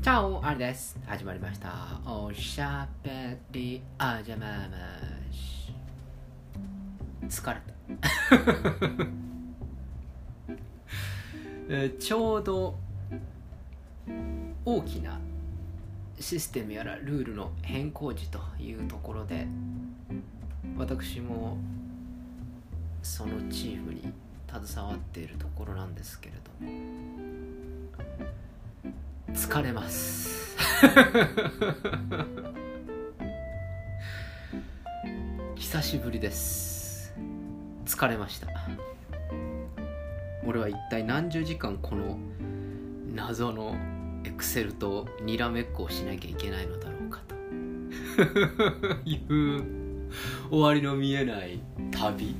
チャオあれです。始まりました。おしゃべり。あじゃままし疲れた。えちょうど大きなシステムやらルールの変更時というところで私もそのチームに携わっているところなんですけれども疲れます。久しぶりです。疲れました。俺は一体何十時間この謎のエクセルとにらめっこをしなきゃいけないのだろうかと。いう終わりの見えない旅。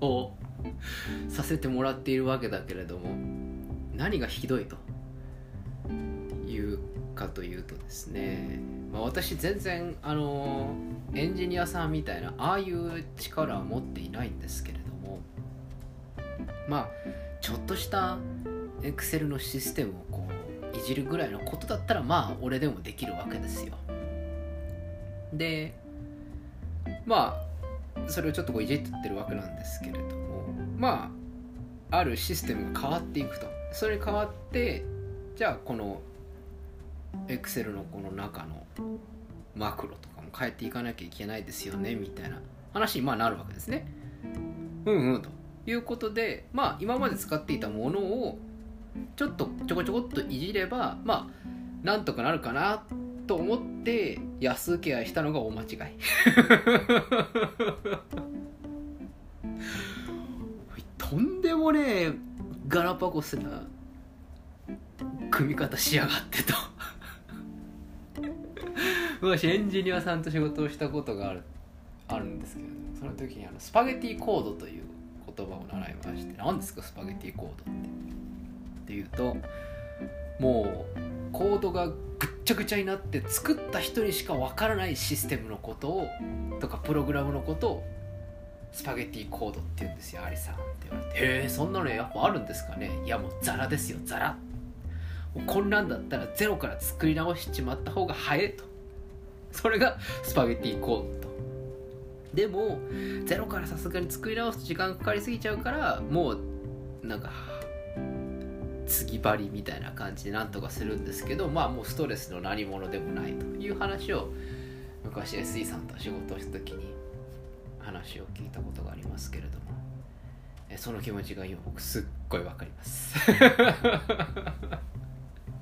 をさせてもらっているわけだけれども何がひどいとかというとですね、まあ、私全然あのエンジニアさんみたいなああいう力は持っていないんですけれどもまあちょっとしたエクセルのシステムをこういじるぐらいのことだったらまあ俺でもできるわけですよ。でまあそれをちょっとこういじってるわけなんですけれどもまああるシステムが変わっていくと。それに変わってじゃあこの Excel のこの中のマクロとかも変えていかなきゃいけないですよねみたいな。話にまあなるわけですね。うんうんということでまあ今まで使っていたものをちょっとちょこちょこっといじればまあなんとかなるかなと思って安請け合いしたのが大間違い。とんでもねえガラパゴスな組み方しやがってと。昔エンジニアさんと仕事をしたことがあるあるんですけどその時にあのスパゲティコードという言葉を習いまして何ですかスパゲティコードって。っていうともうコードがぐっちゃぐちゃになって作った人にしかわからないシステムのことをとかプログラムのことをスパゲティコードって言うんですよアリさんって言われて「へえそんなのやっぱあるんですかね？いやもうザラですよザラ」こんなんだったらゼロから作り直しちまった方が早いと。それがスパゲティコードと。でもゼロからさすがに作り直すと時間かかりすぎちゃうからもうなんか次張りみたいな感じでなんとかするんですけどまあもうストレスの何者でもないという話を昔 SE さんと仕事をした時に話を聞いたことがありますけれども。その気持ちが今僕すっごいわかります。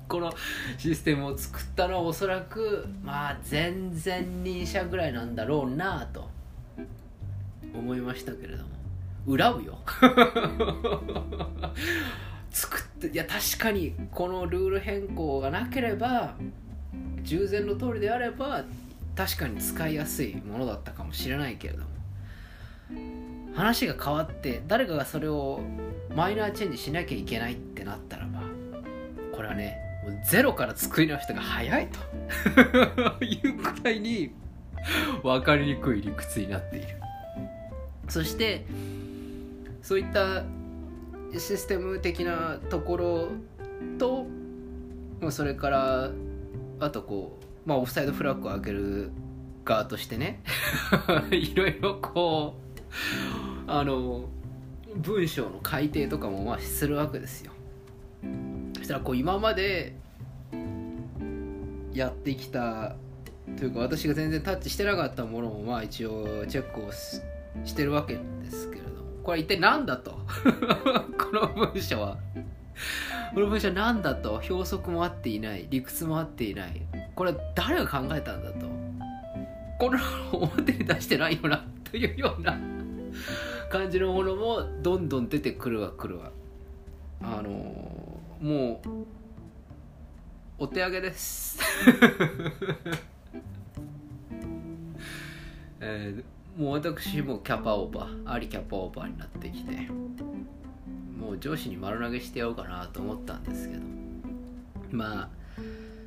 このシステムを作ったのはおそらくまあ全然人社ぐらいなんだろうなと思いましたけれども。恨むよ。作っていや確かにこのルール変更がなければ従前の通りであれば確かに使いやすいものだったかもしれないけれども。話が変わって誰かがそれをマイナーチェンジしなきゃいけないってなったらばこれはねゼロから作り直したが早いと。いうくらいに分かりにくい理屈になっている。そしてそういったシステム的なところとそれからあとこう、まあ、オフサイドフラッグを開ける側としてね。いろいろこうあの文章の改訂とかもまあするわけですよ。したらこう今までやってきたというか私が全然タッチしてなかったものもまあ一応チェックをしてるわけですけれども。これ一体何だと？この文章は。この文章は何だと？表則も合っていない。理屈も合っていない。これは誰が考えたんだと？この表に出してないよなというような。感じのものもどんどん出てくるわくるわ。あのもうお手上げです。えー、もう私もキャパオーバーありキャパオーバーになってきてもう上司に丸投げしてやろうかなと思ったんですけどまあ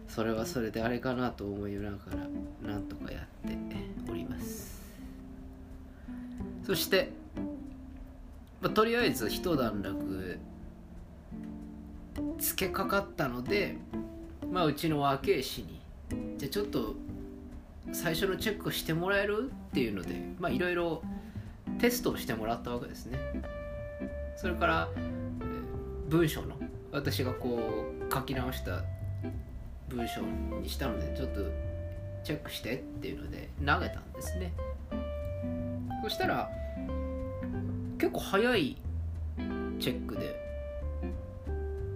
それはそれであれかなと思いながらなんとかやっております。そして、まあ、とりあえず一段落つけかかったのでまあうちの和慶師に。じゃちょっと最初のチェックしてもらえるっていうのでいろいろテストをしてもらったわけですね。それから文章の私がこう書き直した文章にしたのでちょっとチェックしてっていうので投げたんですね。そしたら結構早いチェックで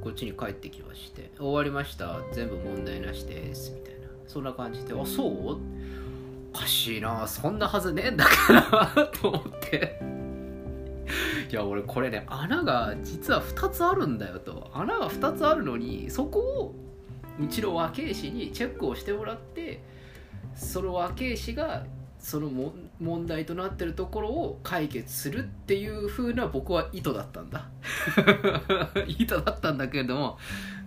こっちに帰ってきまして終わりました全部問題なしですみたいな。そんな感じであそう？おかしいなそんなはずねえんだから と思って。いや俺これね穴が実は2つあるんだよと。穴が2つあるのにそこをうちの和慶師にチェックをしてもらってその和慶師がそのも問題となってるところを解決するっていう風な僕は意図だったんだ。意図だったんだけれども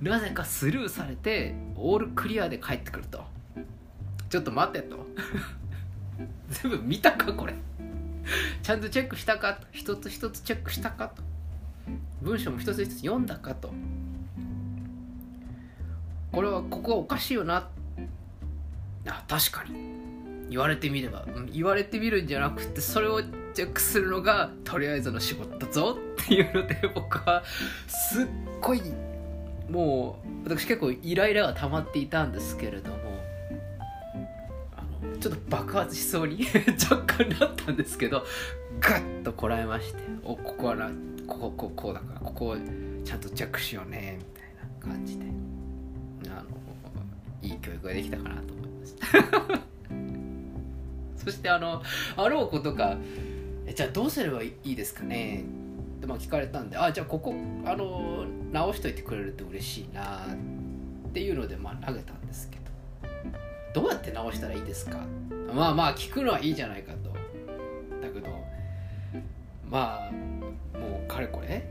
なぜかスルーされてオールクリアで帰ってくると。ちょっと待てと。全部見たかこれ。ちゃんとチェックしたかと。一つ一つチェックしたかと。文章も一つ一つ読んだかと。これはここはおかしいよな。あ確かに。言われてみれば言われてみるんじゃなくてそれをチェックするのがとりあえずの仕事だぞっていうので僕はすっごいもう私結構イライラが溜まっていたんですけれどもあのちょっと爆発しそうに 若干なったんですけどガッとこらえましておここはなここここうだからここをちゃんとチェックしようねみたいな感じであのいい教育ができたかなと思います。そしてあのあろうことかじゃあどうすればいいですかね？ってまあ聞かれたんであじゃあここあの直しといてくれると嬉しいなっていうのでまあ投げたんですけど。どうやって直したらいいですか？まあまあ聞くのはいいじゃないかと。だけどまあもうかれこれ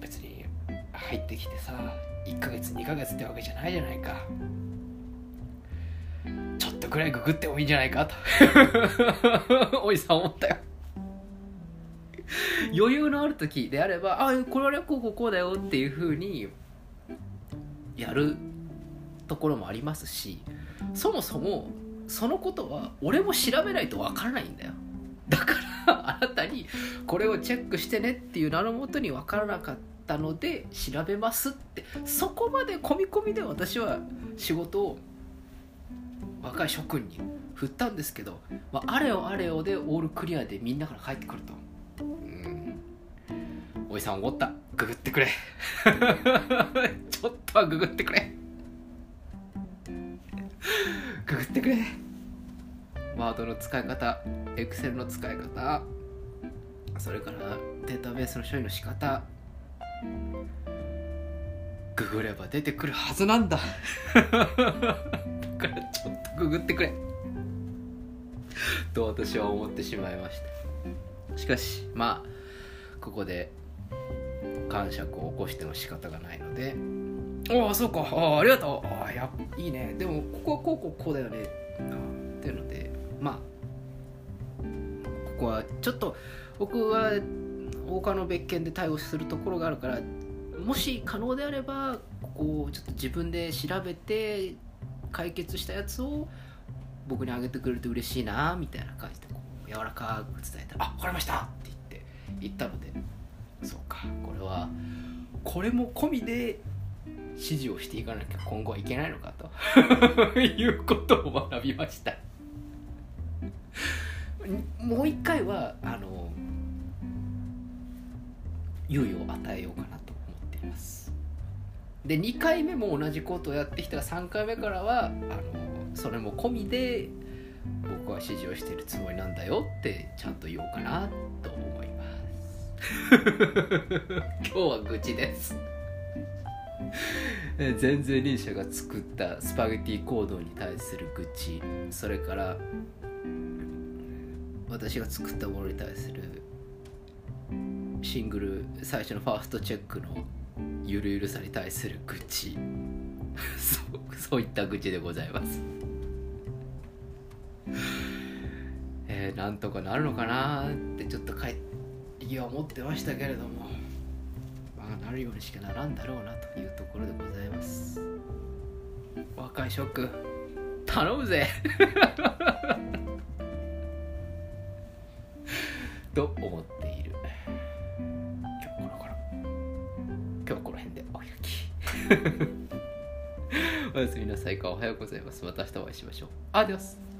別に入ってきてさ1ヶ月2ヶ月ってわけじゃないじゃないか。とぐらいググってもいいんじゃないかと。おじさん思ったよ。余裕のある時であればあこれはこうこうこうだよっていうふうにやるところもありますしそもそもそのことは俺も調べないとわからないんだよ。だからあなたにこれをチェックしてねっていう名のもとに分からなかったので調べますって。そこまで込み込みで私は仕事を若い諸君に振ったんですけど、まあ、あれよあれよでオールクリアでみんなから帰ってくると。うん。おじさんおった。ググってくれ。ちょっとはググってくれ。ググってくれ。ワードの使い方エクセルの使い方。それからデータベースの処理の仕方。ググれば出てくるはずなんだ。からちょっとググってくれ。と私は思ってしまいました。しかしまあここで感触を起こしても仕方がないので。ああそうか。あありがとう。ああやいいね。でもここはこうこうこうだよね。っていうのでまあここはちょっと僕は他の別件で対応するところがあるからもし可能であればここをちょっと自分で調べて解決したやつを僕にあげてくれると嬉しいなみたいな感じでこう柔らかく伝えたら「あ分かりました!」って言って言ったので。そうか。これはこれも込みで指示をしていかなきゃ今後はいけないのかと。いうことを学びました。もう一回はあの猶予を与えようかなと思っていますで2回目も同じことをやってきたら3回目からはあのそれも込みで僕は指示をしているつもりなんだよってちゃんと言おうかなと思います。今日は愚痴です。前々輪車が作ったスパゲティ行動に対する愚痴。それから私が作ったものに対するシングル最初のファーストチェックのゆるゆるさに対する愚痴。そうそういった愚痴でございます。えー、なんとかなるのかなってちょっとかい意は思ってましたけれども。まあなるようにしかならんだろうなというところでございます。若いショック。頼むぜ。と思って。おやすみなさいかおはようございます。また明日お会いしましょう。アディオス。